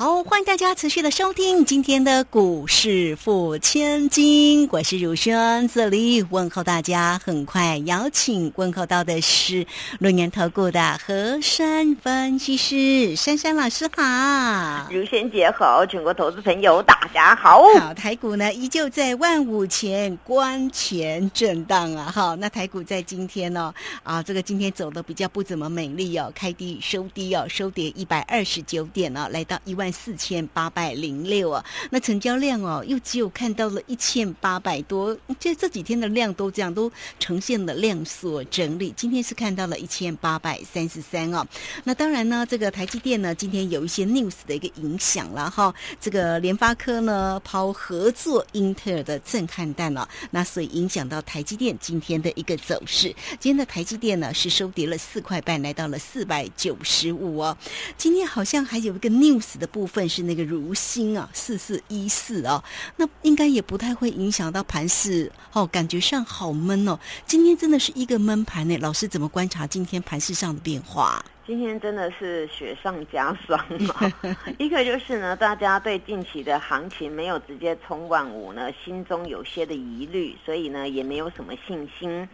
好，欢迎大家持续的收听今天的股市付千金，我是如轩，这里问候大家。很快邀请问候到的是论年投顾的何山分析师珊珊老师好，如轩姐好，全国投资朋友大家好。好，台股呢依旧在万五前关前震荡啊，哈，那台股在今天呢啊，这个今天走的比较不怎么美丽哦，开低收低哦，收跌一百二十九点哦，来到一万。四千八百零六啊，那成交量哦，又只有看到了一千八百多，这这几天的量都这样，都呈现了量缩整理。今天是看到了一千八百三十三哦。那当然呢，这个台积电呢，今天有一些 news 的一个影响了哈。这个联发科呢抛合作英特尔的震撼弹了，那所以影响到台积电今天的一个走势。今天的台积电呢是收跌了四块半，来到了四百九十五哦。今天好像还有一个 news 的。分是那个如新啊，四四一四啊，那应该也不太会影响到盘势哦，感觉上好闷哦。今天真的是一个闷盘呢，老师怎么观察今天盘势上的变化？今天真的是雪上加霜啊！一个就是呢，大家对近期的行情没有直接冲万五呢，心中有些的疑虑，所以呢也没有什么信心。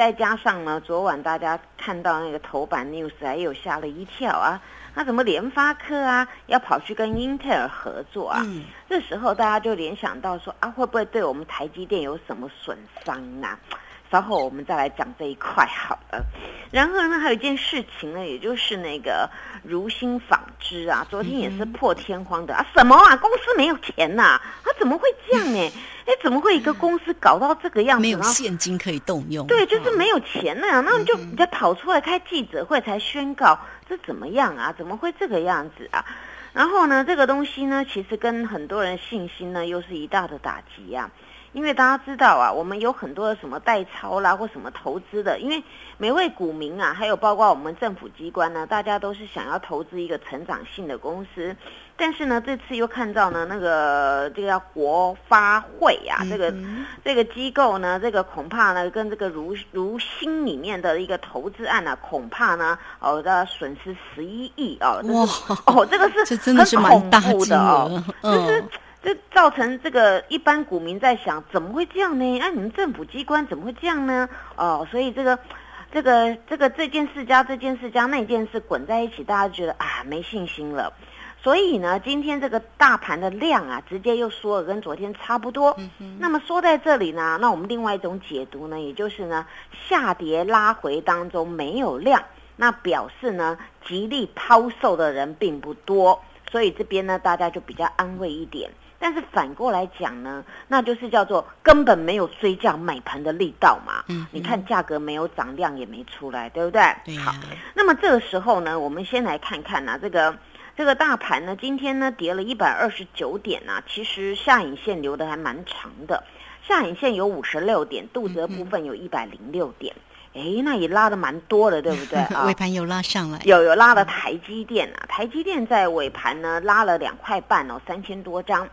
再加上呢，昨晚大家看到那个头版 news，还有吓了一跳啊。那怎么联发科啊要跑去跟英特尔合作啊？这时候大家就联想到说啊，会不会对我们台积电有什么损伤啊？稍后我们再来讲这一块好了。然后呢，还有一件事情呢，也就是那个如新纺织啊，昨天也是破天荒的啊，什么啊？公司没有钱呐？啊，怎么会这样呢？哎，怎么会一个公司搞到这个样子？没有现金可以动用。对，就是没有钱呢。那你就你就跑出来开记者会才宣告，这怎么样啊？怎么会这个样子啊？然后呢，这个东西呢，其实跟很多人信心呢，又是一大的打击呀。因为大家知道啊，我们有很多的什么代操啦，或什么投资的。因为每位股民啊，还有包括我们政府机关呢，大家都是想要投资一个成长性的公司。但是呢，这次又看到呢，那个这个叫国发会呀，这个这个机构呢，这个恐怕呢，跟这个如如新里面的一个投资案呢，恐怕呢，哦，的损失十一亿哦。哇！哦，这个是真的是蛮大的哦，就是。这造成这个一般股民在想，怎么会这样呢？哎，你们政府机关怎么会这样呢？哦，所以这个，这个，这个这件事加这件事加那件事滚在一起，大家觉得啊没信心了。所以呢，今天这个大盘的量啊，直接又缩了，跟昨天差不多。那么缩在这里呢，那我们另外一种解读呢，也就是呢，下跌拉回当中没有量，那表示呢，极力抛售的人并不多，所以这边呢，大家就比较安慰一点。但是反过来讲呢，那就是叫做根本没有追价买盘的力道嘛。嗯，你看价格没有涨，量也没出来，对不对？对。好，那么这个时候呢，我们先来看看呢，这个这个大盘呢，今天呢跌了一百二十九点呐，其实下影线留的还蛮长的，下影线有五十六点，肚子的部分有一百零六点。哎，那也拉的蛮多的，对不对 啊？尾盘有拉上来，有有拉了台积电啊，台积电在尾盘呢拉了两块半哦，三千多张。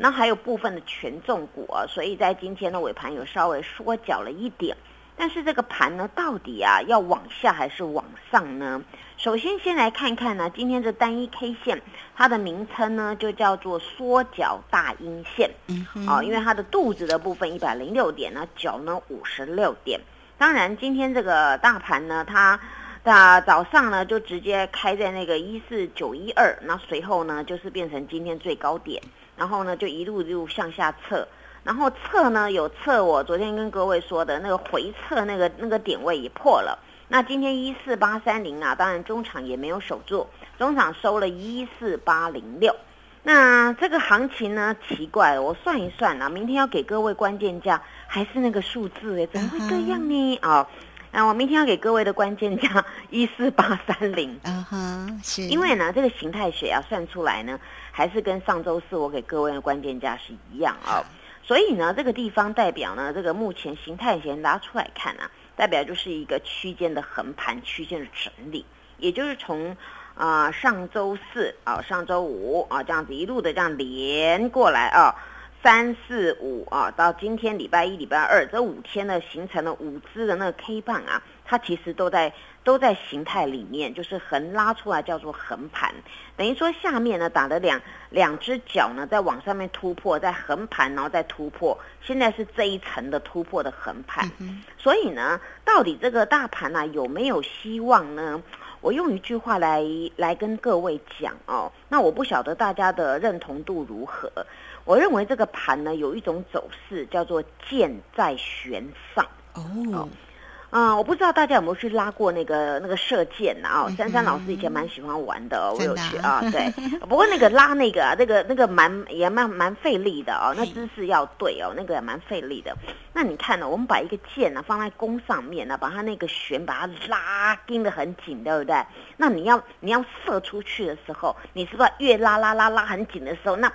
那还有部分的权重股啊，所以在今天的尾盘有稍微缩脚了一点。但是这个盘呢，到底啊要往下还是往上呢？首先先来看看呢，今天这单一 K 线，它的名称呢就叫做缩脚大阴线。嗯，哦，因为它的肚子的部分一百零六点呢，脚呢五十六点。当然，今天这个大盘呢，它那早上呢就直接开在那个一四九一二，那随后呢就是变成今天最高点。然后呢，就一路一路向下测，然后测呢有测我昨天跟各位说的那个回测那个那个点位也破了。那今天一四八三零啊，当然中场也没有守住，中场收了一四八零六。那这个行情呢奇怪了，我算一算啊，明天要给各位关键价还是那个数字哎，怎么会这样呢？啊，那我明天要给各位的关键价一四八三零。嗯哼，是因为呢这个形态学啊算出来呢。还是跟上周四我给各位的关键价是一样啊，所以呢，这个地方代表呢，这个目前形态先拉出来看啊，代表就是一个区间的横盘区间的整理。也就是从啊上周四啊上周五啊这样子一路的这样连过来啊。三四五啊，到今天礼拜一、礼拜二这五天呢，形成了五支的那个 K 棒啊，它其实都在都在形态里面，就是横拉出来叫做横盘，等于说下面呢打了两两只脚呢，在往上面突破，在横盘，然后再突破，现在是这一层的突破的横盘，所以呢，到底这个大盘呢有没有希望呢？我用一句话来来跟各位讲哦，那我不晓得大家的认同度如何。我认为这个盘呢，有一种走势叫做箭在弦上哦。啊，我不知道大家有没有去拉过那个那个射箭啊？珊珊老师以前蛮喜欢玩的，我有去啊。对，不过那个拉那个啊，那个那个蛮也蛮蛮费力的哦，那姿势要对哦，那个也蛮费力的。那你看呢？我们把一个箭呢放在弓上面呢，把它那个弦把它拉盯得很紧，对不对？那你要你要射出去的时候，你是不是越拉拉拉拉很紧的时候，那？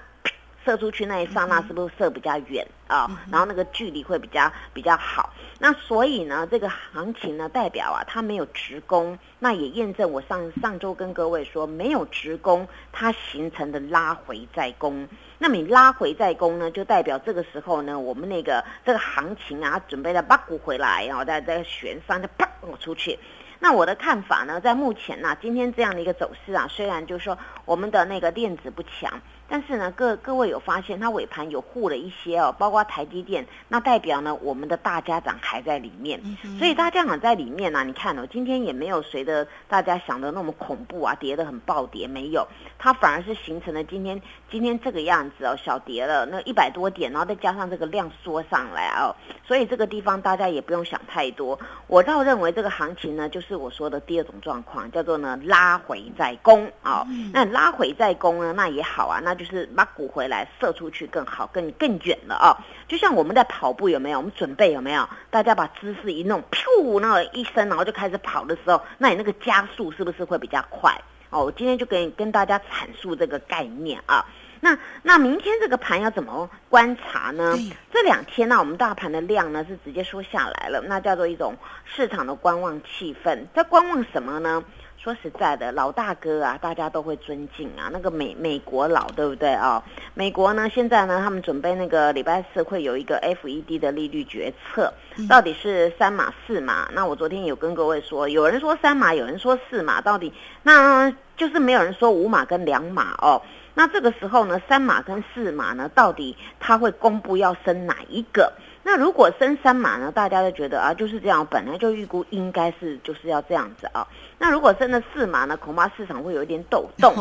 射出去那一刹那，是不是射比较远啊？然后那个距离会比较比较好。那所以呢，这个行情呢，代表啊，它没有直攻，那也验证我上上周跟各位说，没有直攻，它形成的拉回再攻。那么你拉回再攻呢，就代表这个时候呢，我们那个这个行情啊，准备了八股回来，然后在这个悬上就啪出去。那我的看法呢，在目前呢，今天这样的一个走势啊，虽然就是说我们的那个电子不强。但是呢，各各位有发现，它尾盘有护了一些哦，包括台积电，那代表呢，我们的大家长还在里面，所以大家长在里面呢，你看哦，今天也没有随着大家想的那么恐怖啊，跌得很暴跌，没有，它反而是形成了今天今天这个样子哦，小跌了那一百多点，然后再加上这个量缩上来哦，所以这个地方大家也不用想太多，我倒认为这个行情呢，就是我说的第二种状况，叫做呢拉回再攻啊，那拉回再攻呢，那也好啊，那就。就是把鼓回来射出去更好，更更远了啊！就像我们在跑步有没有？我们准备有没有？大家把姿势一弄，噗，那一声，然后就开始跑的时候，那你那个加速是不是会比较快？哦，我今天就跟跟大家阐述这个概念啊。那那明天这个盘要怎么观察呢？这两天呢，我们大盘的量呢是直接说下来了，那叫做一种市场的观望气氛，在观望什么呢？说实在的，老大哥啊，大家都会尊敬啊。那个美美国佬，对不对啊？美国呢，现在呢，他们准备那个礼拜四会有一个 FED 的利率决策，到底是三码四码？那我昨天有跟各位说，有人说三码，有人说四码，到底那就是没有人说五码跟两码哦。那这个时候呢，三码跟四码呢，到底他会公布要升哪一个？那如果升三码呢，大家就觉得啊，就是这样，本来就预估应该是就是要这样子啊。那如果升了四码呢，恐怕市场会有一点抖 动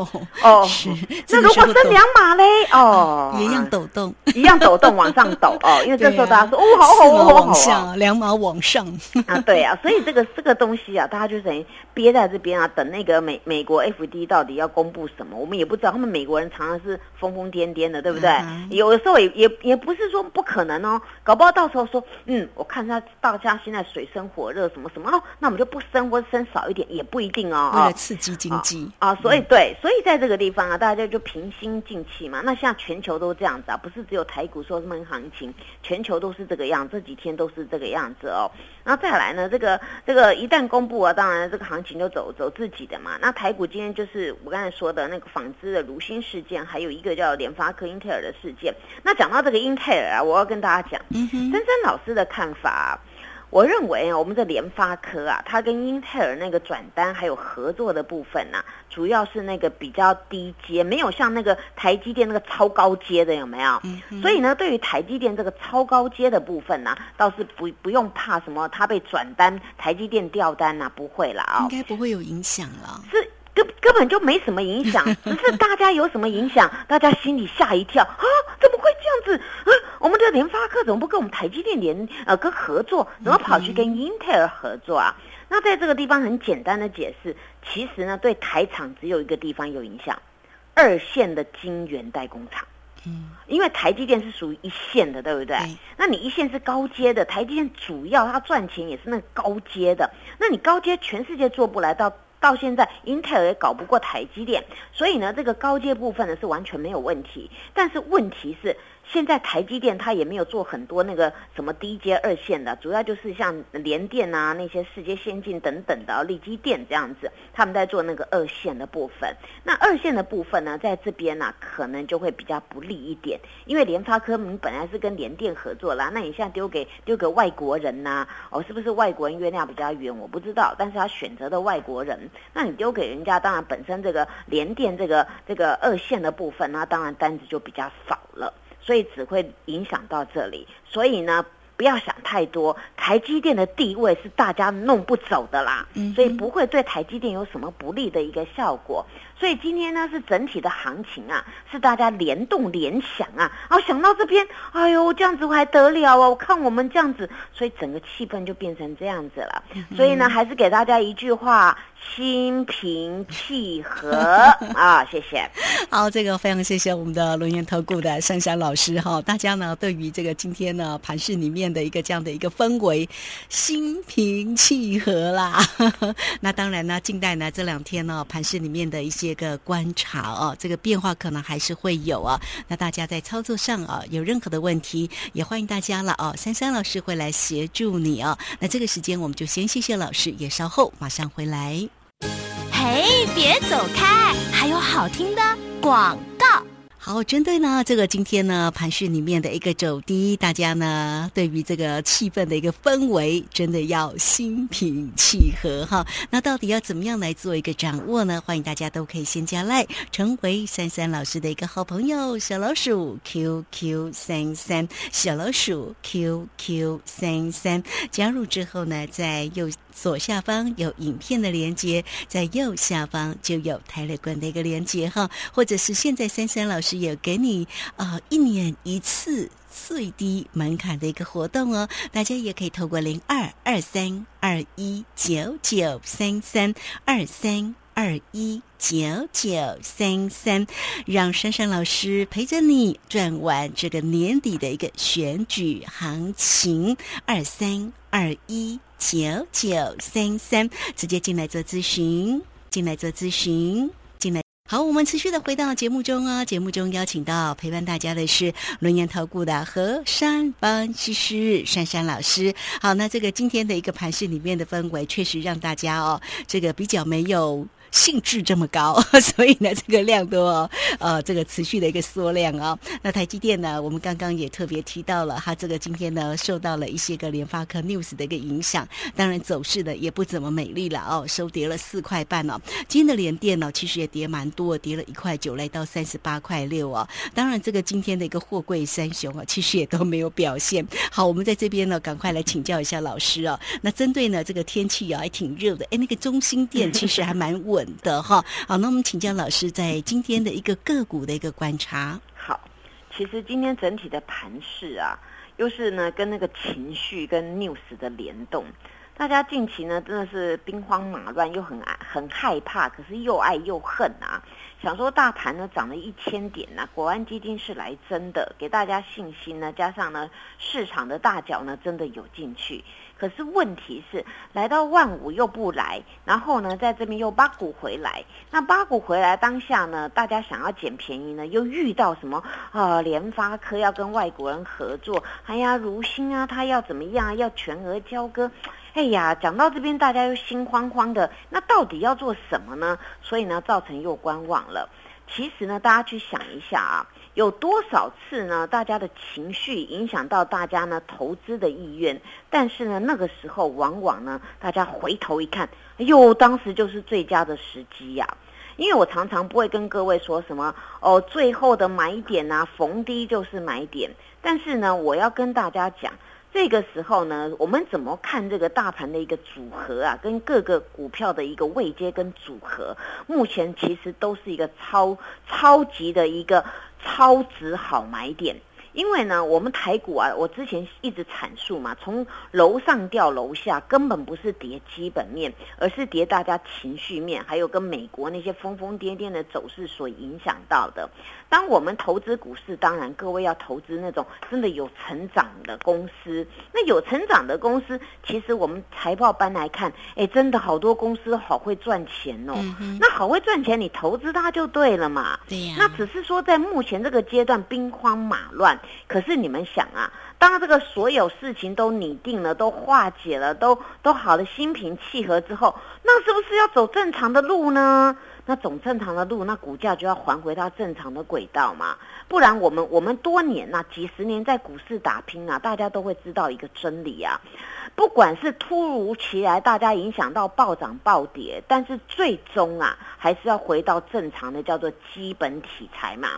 哦。是。那如果升两码嘞，哦，一样抖动，一样抖动往上抖哦。因为这时候大家说哦，好好好好好，两码往上啊，对啊。所以这个这个东西啊，大家就等于憋在这边啊，等那个美美国 F D 到底要公布什么，我们也不知道。他们美国人常常是疯疯癫癫的，对不对？有的时候也也也不是说不可能哦，搞不好到时候说，嗯，我看他大家现在水深火热什么什么哦，那我们就不升或者升少一点也。不一定哦，为了刺激经济啊，所以对，所以在这个地方啊，大家就平心静气嘛。那像全球都这样子啊，不是只有台股说什么行情，全球都是这个样，这几天都是这个样子哦。然后再来呢，这个这个一旦公布啊，当然这个行情就走走自己的嘛。那台股今天就是我刚才说的那个纺织的如新事件，还有一个叫联发科英特尔的事件。那讲到这个英特尔啊，我要跟大家讲，珊珊老师的看法。我认为啊，我们的联发科啊，它跟英特尔那个转单还有合作的部分呢，主要是那个比较低阶，没有像那个台积电那个超高阶的，有没有？所以呢，对于台积电这个超高阶的部分呢，倒是不不用怕什么，它被转单，台积电掉单呐，不会了啊，应该不会有影响了。是。根根本就没什么影响，只是大家有什么影响，大家心里吓一跳啊！怎么会这样子啊？我们的联发科怎么不跟我们台积电联呃跟合作，怎么跑去跟英特尔合作啊？那在这个地方很简单的解释，其实呢对台厂只有一个地方有影响，二线的晶圆代工厂。嗯，因为台积电是属于一线的，对不对？那你一线是高阶的，台积电主要它赚钱也是那高阶的，那你高阶全世界做不来到。到现在，英特尔也搞不过台积电，所以呢，这个高阶部分呢是完全没有问题。但是问题是，现在台积电它也没有做很多那个什么低阶二线的，主要就是像联电啊那些世界先进等等的力积电这样子，他们在做那个二线的部分。那二线的部分呢，在这边呢可能就会比较不利一点，因为联发科你本来是跟联电合作啦，那你现在丢给丢给外国人呐，哦，是不是外国人月亮比较圆？我不知道，但是他选择的外国人，那你丢给人家，当然本身这个联电这个这个二线的部分，那当然单子就比较少了。所以只会影响到这里，所以呢，不要想太多。台积电的地位是大家弄不走的啦，所以不会对台积电有什么不利的一个效果。所以今天呢是整体的行情啊，是大家联动联想啊，然后想到这边，哎呦这样子还得了啊！我看我们这样子，所以整个气氛就变成这样子了。所以呢，还是给大家一句话。心平气和 啊，谢谢。好，这个非常谢谢我们的龙岩投顾的珊珊老师哈。大家呢，对于这个今天呢盘市里面的一个这样的一个氛围，心平气和啦。那当然呢，近代呢这两天呢盘市里面的一些个观察哦，这个变化可能还是会有啊。那大家在操作上啊有任何的问题，也欢迎大家了哦。珊珊老师会来协助你哦。那这个时间我们就先谢谢老师，也稍后马上回来。嘿，别走开！还有好听的广。好，针对呢这个今天呢盘讯里面的一个走低，大家呢对于这个气氛的一个氛围，真的要心平气和哈。那到底要怎么样来做一个掌握呢？欢迎大家都可以先加赖，成为珊珊老师的一个好朋友，小老鼠 QQ 三三，小老鼠 QQ 三三，加入之后呢，在右。左下方有影片的连接，在右下方就有台乐馆的一个连接哈，或者是现在珊珊老师也给你啊一年一次最低门槛的一个活动哦，大家也可以透过零二二三二一九九三三二三二一九九三三，让珊珊老师陪着你赚完这个年底的一个选举行情，二三二一。九九三三，直接进来做咨询，进来做咨询，进来。好，我们持续的回到节目中哦，节目中邀请到陪伴大家的是轮研投顾的何山帮师师珊珊老师。好，那这个今天的一个盘市里面的氛围，确实让大家哦，这个比较没有。兴致这么高，所以呢，这个量多、哦呃，这个持续的一个缩量啊。那台积电呢，我们刚刚也特别提到了，它这个今天呢，受到了一些个联发科 news 的一个影响，当然走势呢也不怎么美丽了哦，收跌了四块半哦。今天的联电呢，其实也跌蛮多，跌了一块九，来到三十八块六哦。当然，这个今天的一个货柜三雄啊，其实也都没有表现好。我们在这边呢，赶快来请教一下老师啊。那针对呢这个天气啊，还挺热的，哎，那个中心店其实还蛮稳。的哈，好，那我们请教老师在今天的一个个股的一个观察。好，其实今天整体的盘势啊，又是呢跟那个情绪跟 news 的联动，大家近期呢真的是兵荒马乱，又很爱很害怕，可是又爱又恨啊。想说大盘呢涨了一千点呢，国安基金是来真的，给大家信心呢，加上呢市场的大脚呢真的有进去。可是问题是，来到万五又不来，然后呢，在这边又八股回来。那八股回来当下呢，大家想要捡便宜呢，又遇到什么啊？联发科要跟外国人合作，哎呀，如新啊，他要怎么样？要全额交割。哎呀，讲到这边，大家又心慌慌的。那到底要做什么呢？所以呢，造成又观望了。其实呢，大家去想一下啊。有多少次呢？大家的情绪影响到大家呢投资的意愿，但是呢那个时候往往呢大家回头一看，哎呦，当时就是最佳的时机呀！因为我常常不会跟各位说什么哦，最后的买点啊，逢低就是买点，但是呢我要跟大家讲。这个时候呢，我们怎么看这个大盘的一个组合啊？跟各个股票的一个位阶跟组合，目前其实都是一个超超级的一个超值好买点。因为呢，我们台股啊，我之前一直阐述嘛，从楼上掉楼下，根本不是跌基本面，而是跌大家情绪面，还有跟美国那些疯疯癫癫的走势所影响到的。当我们投资股市，当然各位要投资那种真的有成长的公司。那有成长的公司，其实我们财报班来看，哎，真的好多公司好会赚钱哦。那好会赚钱，你投资它就对了嘛。对呀。那只是说在目前这个阶段兵荒马乱。可是你们想啊，当这个所有事情都拟定了、都化解了、都都好的心平气和之后，那是不是要走正常的路呢？那走正常的路，那股价就要还回到正常的轨道嘛？不然我们我们多年呐，几十年在股市打拼啊，大家都会知道一个真理啊。不管是突如其来，大家影响到暴涨暴跌，但是最终啊，还是要回到正常的，叫做基本题材嘛。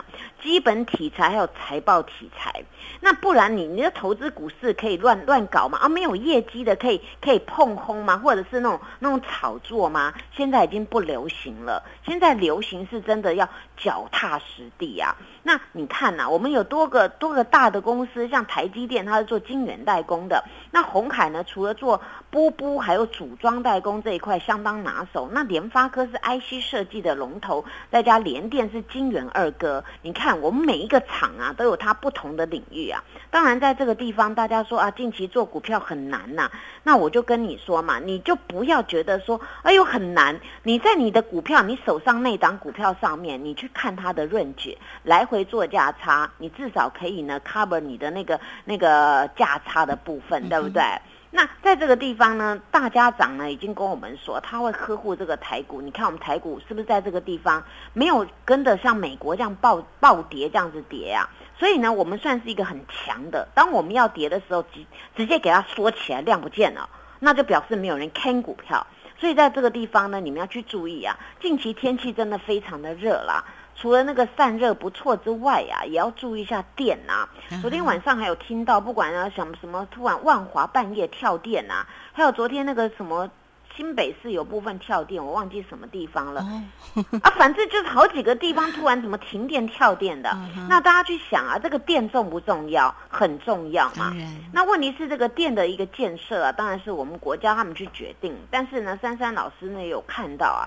基本题材还有财报题材，那不然你你投资股市可以乱乱搞吗？啊，没有业绩的可以可以碰轰吗？或者是那种那种炒作吗？现在已经不流行了，现在流行是真的要脚踏实地啊。那你看呐，我们有多个多个大的公司，像台积电，它是做晶圆代工的。那红海呢，除了做波波，还有组装代工这一块相当拿手。那联发科是 IC 设计的龙头，再加联电是晶圆二哥。你看，我们每一个厂啊，都有它不同的领域啊。当然，在这个地方，大家说啊，近期做股票很难呐。那我就跟你说嘛，你就不要觉得说，哎呦很难。你在你的股票，你手上那档股票上面，你去看它的润觉来回。会做价差，你至少可以呢 cover 你的那个那个价差的部分，对不对？那在这个地方呢，大家长呢已经跟我们说，他会呵护这个台股。你看我们台股是不是在这个地方没有跟得像美国这样暴暴跌这样子跌啊？所以呢，我们算是一个很强的。当我们要跌的时候，直直接给它缩起来，量不见了，那就表示没有人看股票。所以在这个地方呢，你们要去注意啊。近期天气真的非常的热啦。除了那个散热不错之外呀，也要注意一下电呐。昨天晚上还有听到，不管啊什么什么，突然万华半夜跳电呐，还有昨天那个什么新北市有部分跳电，我忘记什么地方了。啊，反正就是好几个地方突然怎么停电跳电的。那大家去想啊，这个电重不重要？很重要嘛。那问题是这个电的一个建设啊，当然是我们国家他们去决定。但是呢，珊珊老师呢有看到啊。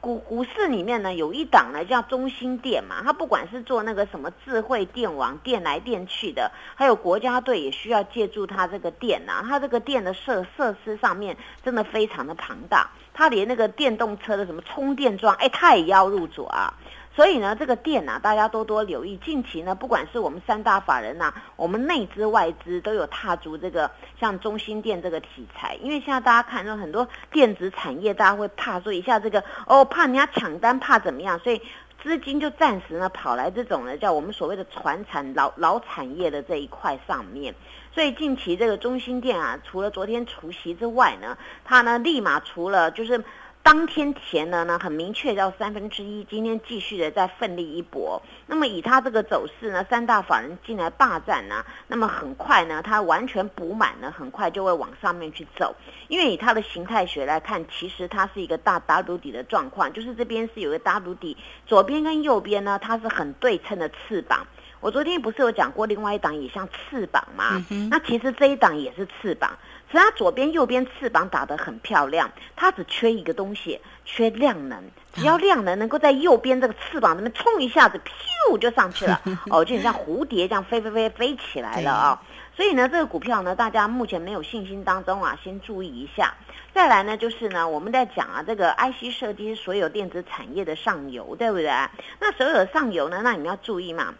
股股市里面呢，有一档呢叫中心电嘛，它不管是做那个什么智慧电网电来电去的，还有国家队也需要借助它这个电呐，它这个电的设设施上面真的非常的庞大，它连那个电动车的什么充电桩，哎，它也要入主啊。所以呢，这个电呐，大家多多留意。近期呢，不管是我们三大法人呐，我们内资外资都有踏足这个像中心电这个题材。因为现在大家看到很多电子产业，大家会怕说一下这个哦，怕人家抢单，怕怎么样，所以资金就暂时呢跑来这种呢叫我们所谓的传产老老产业的这一块上面。所以近期这个中心电啊，除了昨天除夕之外呢，它呢立马除了就是。当天填了呢，很明确要三分之一。今天继续的再奋力一搏。那么以它这个走势呢，三大法人进来霸占呢，那么很快呢，它完全补满呢，很快就会往上面去走。因为以它的形态学来看，其实它是一个大 W 底的状况，就是这边是有个 W 底，左边跟右边呢，它是很对称的翅膀。我昨天不是有讲过另外一档也像翅膀吗？那其实这一档也是翅膀。所以它左边、右边翅膀打得很漂亮，它只缺一个东西，缺量能。只要量能能够在右边这个翅膀那边冲一下子，咻就上去了，哦，就像蝴蝶这样飞飞飞飞起来了啊！所以呢，这个股票呢，大家目前没有信心当中啊，先注意一下。再来呢，就是呢，我们在讲啊，这个 IC 设计所有电子产业的上游，对不对？那所有的上游呢，那你们要注意嘛。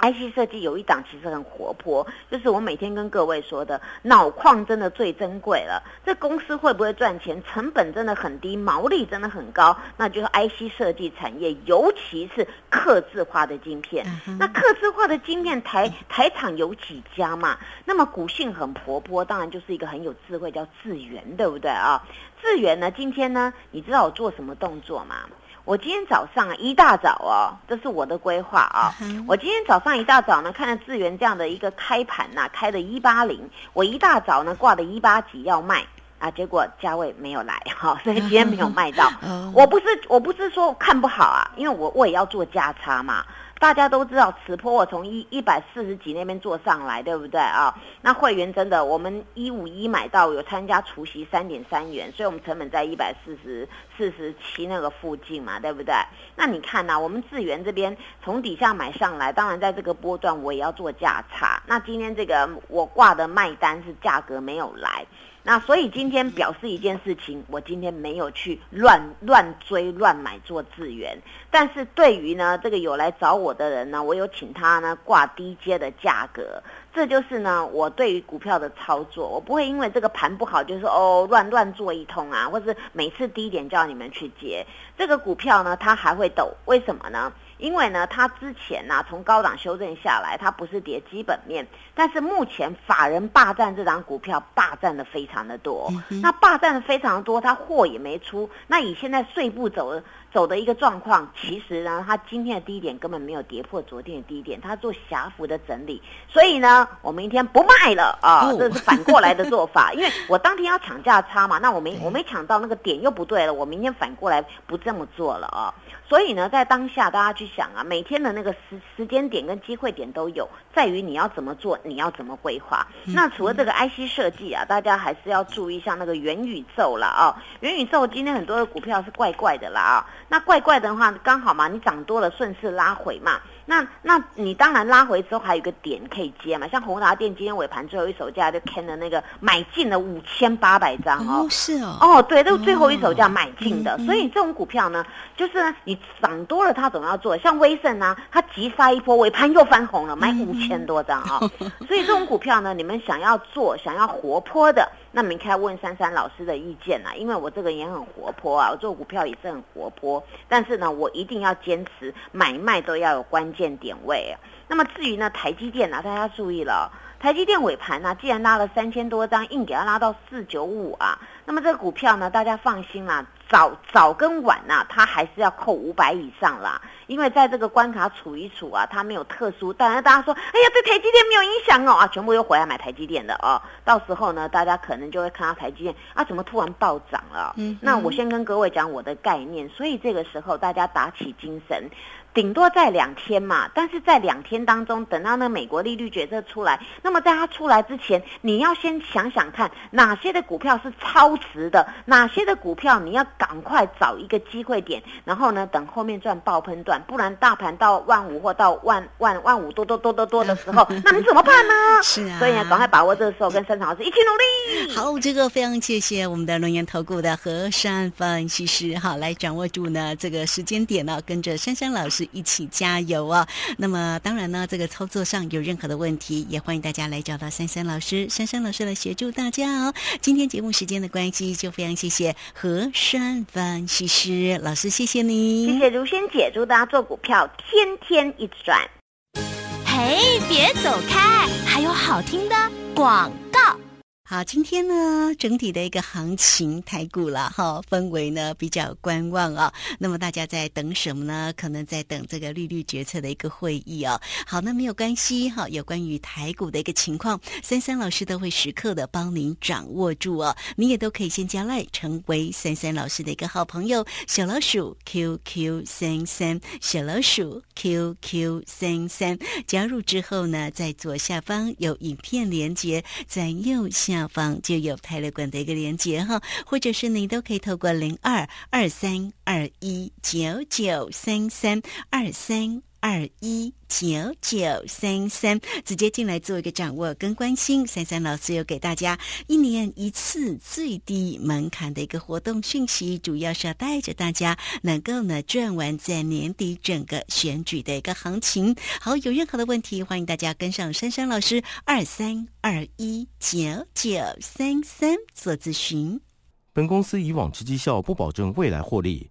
IC 设计有一档其实很活泼，就是我每天跟各位说的，脑矿真的最珍贵了。这公司会不会赚钱？成本真的很低，毛利真的很高，那就是 IC 设计产业，尤其是刻字化的晶片。那刻字化的晶片台台厂有几家嘛？那么股性很活泼，当然就是一个很有智慧，叫智源，对不对啊？智源呢，今天呢，你知道我做什么动作吗？我今天早上一大早哦，这是我的规划啊。我今天早上一大早呢，看到智源这样的一个开盘呐，开的一八零，我一大早呢挂的一八几要卖啊，结果价位没有来哈，所以今天没有卖到。我不是我不是说看不好啊，因为我我也要做价差嘛。大家都知道，此波我从一一百四十几那边做上来，对不对啊？那会员真的，我们一五一买到有参加除夕三点三元，所以我们成本在一百四十四十七那个附近嘛，对不对？那你看呐，我们智源这边从底下买上来，当然在这个波段我也要做价差。那今天这个我挂的卖单是价格没有来。那所以今天表示一件事情，我今天没有去乱乱追乱买做资源，但是对于呢这个有来找我的人呢，我有请他呢挂低阶的价格。这就是呢，我对于股票的操作，我不会因为这个盘不好，就是哦乱乱做一通啊，或是每次低点叫你们去接这个股票呢，它还会抖，为什么呢？因为呢，它之前呢从高档修正下来，它不是跌基本面，但是目前法人霸占这张股票，霸占的非常的多，那霸占的非常多，它货也没出，那以现在税步走。走的一个状况，其实呢，它今天的低点根本没有跌破昨天的低点，它做狭幅的整理，所以呢，我明天不卖了啊，这是反过来的做法，因为我当天要抢价差嘛，那我没我没抢到那个点又不对了，我明天反过来不这么做了啊，所以呢，在当下大家去想啊，每天的那个时时间点跟机会点都有，在于你要怎么做，你要怎么规划。那除了这个 IC 设计啊，大家还是要注意像那个元宇宙了啊，元宇宙今天很多的股票是怪怪的啦啊。那怪怪的话，刚好嘛，你涨多了顺势拉回嘛。那那你当然拉回之后还有一个点可以接嘛，像宏达电今天尾盘最后一手价就 can 的那个买进了五千八百张哦，是哦，哦对，都最后一手价买进的。所以这种股票呢，就是你涨多了它总要做，像威盛啊，它急杀一波尾盘又翻红了，买五千多张啊。所以这种股票呢，你们想要做，想要活泼的。那你可以问珊珊老师的意见啦，因为我这个人也很活泼啊，我做股票也是很活泼，但是呢，我一定要坚持买卖都要有关键点位。那么至于呢，台积电呢，大家注意了，台积电尾盘呢，既然拉了三千多张，硬给它拉到四九五啊，那么这个股票呢，大家放心啦。早早跟晚呐，它还是要扣五百以上啦，因为在这个关卡处一处啊，它没有特殊。当然大家说，哎呀，对台积电没有影响哦啊，全部又回来买台积电的哦。到时候呢，大家可能就会看到台积电啊，怎么突然暴涨了？嗯，那我先跟各位讲我的概念，所以这个时候大家打起精神。顶多在两天嘛，但是在两天当中，等到那美国利率决策出来，那么在它出来之前，你要先想想看，哪些的股票是超值的，哪些的股票你要赶快找一个机会点，然后呢，等后面赚爆喷段，不然大盘到万五或到万万万五多多多多多的时候，那你怎么办呢？是啊，所以呢，赶快把握这个时候，跟生产老师一起努力。好，这个非常谢谢我们的龙岩投顾的何山分析师，好，来掌握住呢这个时间点呢，跟着珊珊老师。一起加油啊！那么当然呢，这个操作上有任何的问题，也欢迎大家来找到珊珊老师，珊珊老师来协助大家哦。今天节目时间的关系，就非常谢谢何山分析师老师，谢谢你，谢谢如仙姐，祝大家做股票天天一直赚。嘿，别走开，还有好听的广告。好，今天呢，整体的一个行情台股了哈，氛围呢比较观望啊。那么大家在等什么呢？可能在等这个利率决策的一个会议哦。好，那没有关系哈。有关于台股的一个情况，三三老师都会时刻的帮您掌握住哦。你也都可以先加赖，成为三三老师的一个好朋友。小老鼠 QQ 三三，小老鼠 QQ 三三，加入之后呢，在左下方有影片连接，在右下。下方就有泰勒馆的一个连接哈，或者是你都可以透过零二二三二一九九三三二三二一九九三三直接进来做一个掌握跟关心。三三老师有给大家一年一次最低门槛的一个活动讯息，主要是要带着大家能够呢赚完在年底整个选举的一个行情。好，有任何的问题，欢迎大家跟上珊珊老师二三。二一九九三三做咨询。本公司以往之绩效不保证未来获利，